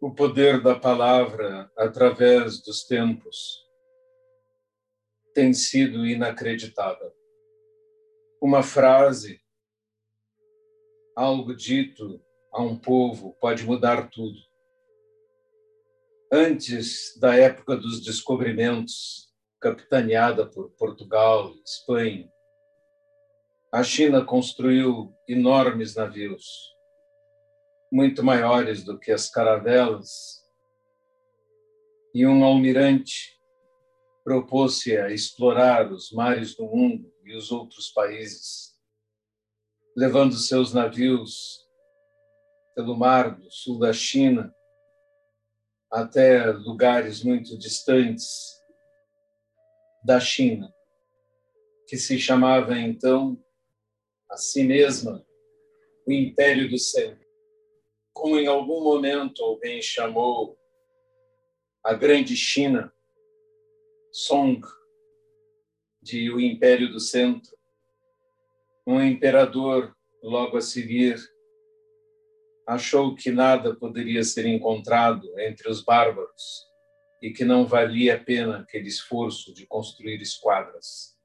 o poder da palavra através dos tempos tem sido inacreditável. Uma frase, algo dito a um povo, pode mudar tudo. Antes da época dos descobrimentos, capitaneada por Portugal, Espanha, a China construiu enormes navios muito maiores do que as caravelas, e um almirante propôs-se a explorar os mares do mundo e os outros países, levando seus navios pelo mar do sul da China até lugares muito distantes da China, que se chamava então a si mesma o Império do Centro como em algum momento alguém chamou a grande China, Song, de o Império do Centro, um imperador logo a seguir achou que nada poderia ser encontrado entre os bárbaros e que não valia a pena aquele esforço de construir esquadras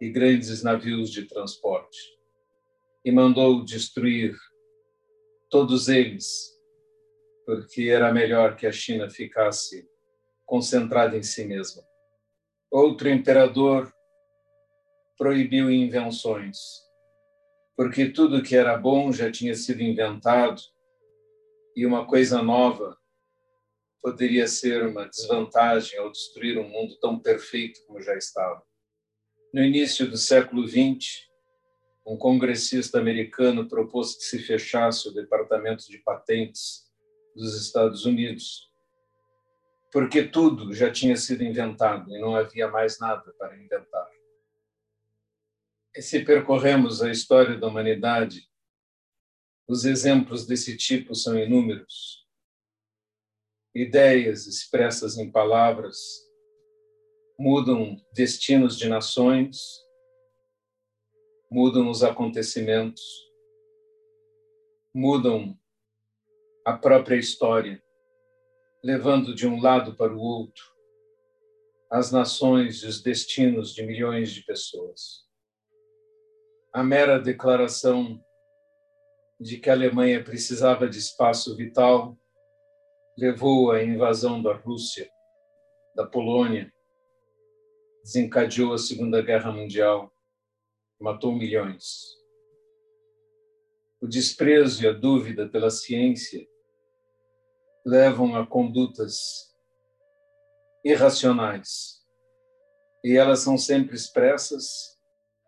e grandes navios de transporte e mandou destruir todos eles, porque era melhor que a China ficasse concentrada em si mesma. Outro imperador proibiu invenções, porque tudo que era bom já tinha sido inventado e uma coisa nova poderia ser uma desvantagem ao destruir um mundo tão perfeito como já estava. No início do século XX, um congressista americano propôs que se fechasse o Departamento de Patentes dos Estados Unidos, porque tudo já tinha sido inventado e não havia mais nada para inventar. E se percorremos a história da humanidade, os exemplos desse tipo são inúmeros. Ideias expressas em palavras mudam destinos de nações, mudam os acontecimentos, mudam a própria história, levando de um lado para o outro as nações e os destinos de milhões de pessoas. A mera declaração de que a Alemanha precisava de espaço vital levou à invasão da Rússia, da Polônia, desencadeou a Segunda Guerra Mundial matou milhões. O desprezo e a dúvida pela ciência levam a condutas irracionais e elas são sempre expressas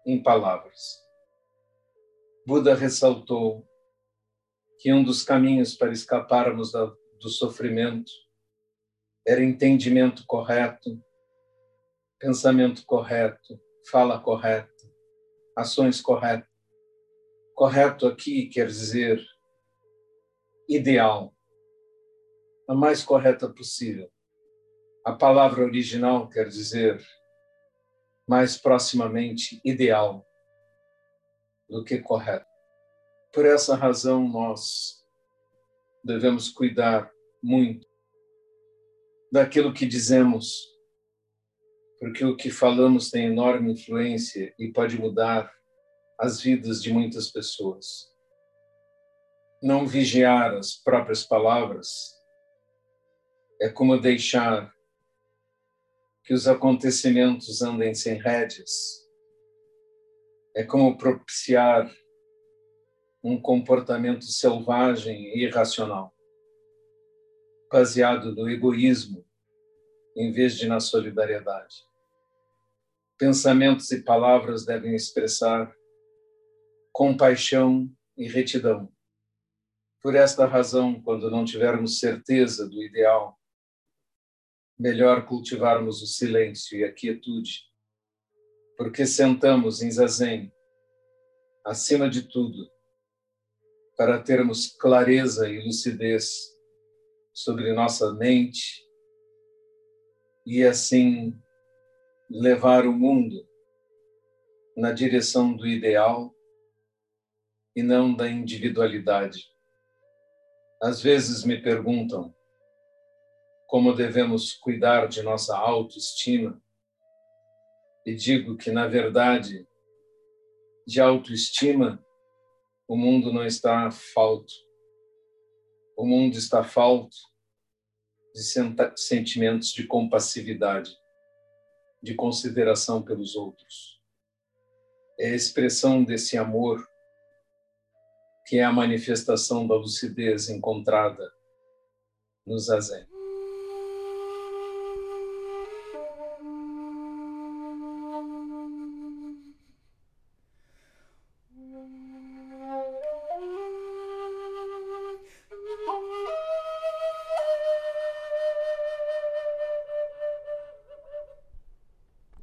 em palavras. Buda ressaltou que um dos caminhos para escaparmos do sofrimento era entendimento correto, pensamento correto, fala correta, ações corretas. Correto aqui quer dizer ideal, a mais correta possível. A palavra original quer dizer mais proximamente ideal do que correto. Por essa razão, nós devemos cuidar muito daquilo que dizemos porque o que falamos tem enorme influência e pode mudar as vidas de muitas pessoas. Não vigiar as próprias palavras é como deixar que os acontecimentos andem sem rédeas. É como propiciar um comportamento selvagem e irracional, baseado no egoísmo em vez de na solidariedade pensamentos e palavras devem expressar compaixão e retidão. Por esta razão, quando não tivermos certeza do ideal, melhor cultivarmos o silêncio e a quietude, porque sentamos em zazen, acima de tudo, para termos clareza e lucidez sobre nossa mente e assim levar o mundo na direção do ideal e não da individualidade. Às vezes me perguntam como devemos cuidar de nossa autoestima e digo que, na verdade, de autoestima, o mundo não está falto. O mundo está falto de sentimentos de compassividade, de consideração pelos outros. É a expressão desse amor que é a manifestação da lucidez encontrada no zazen.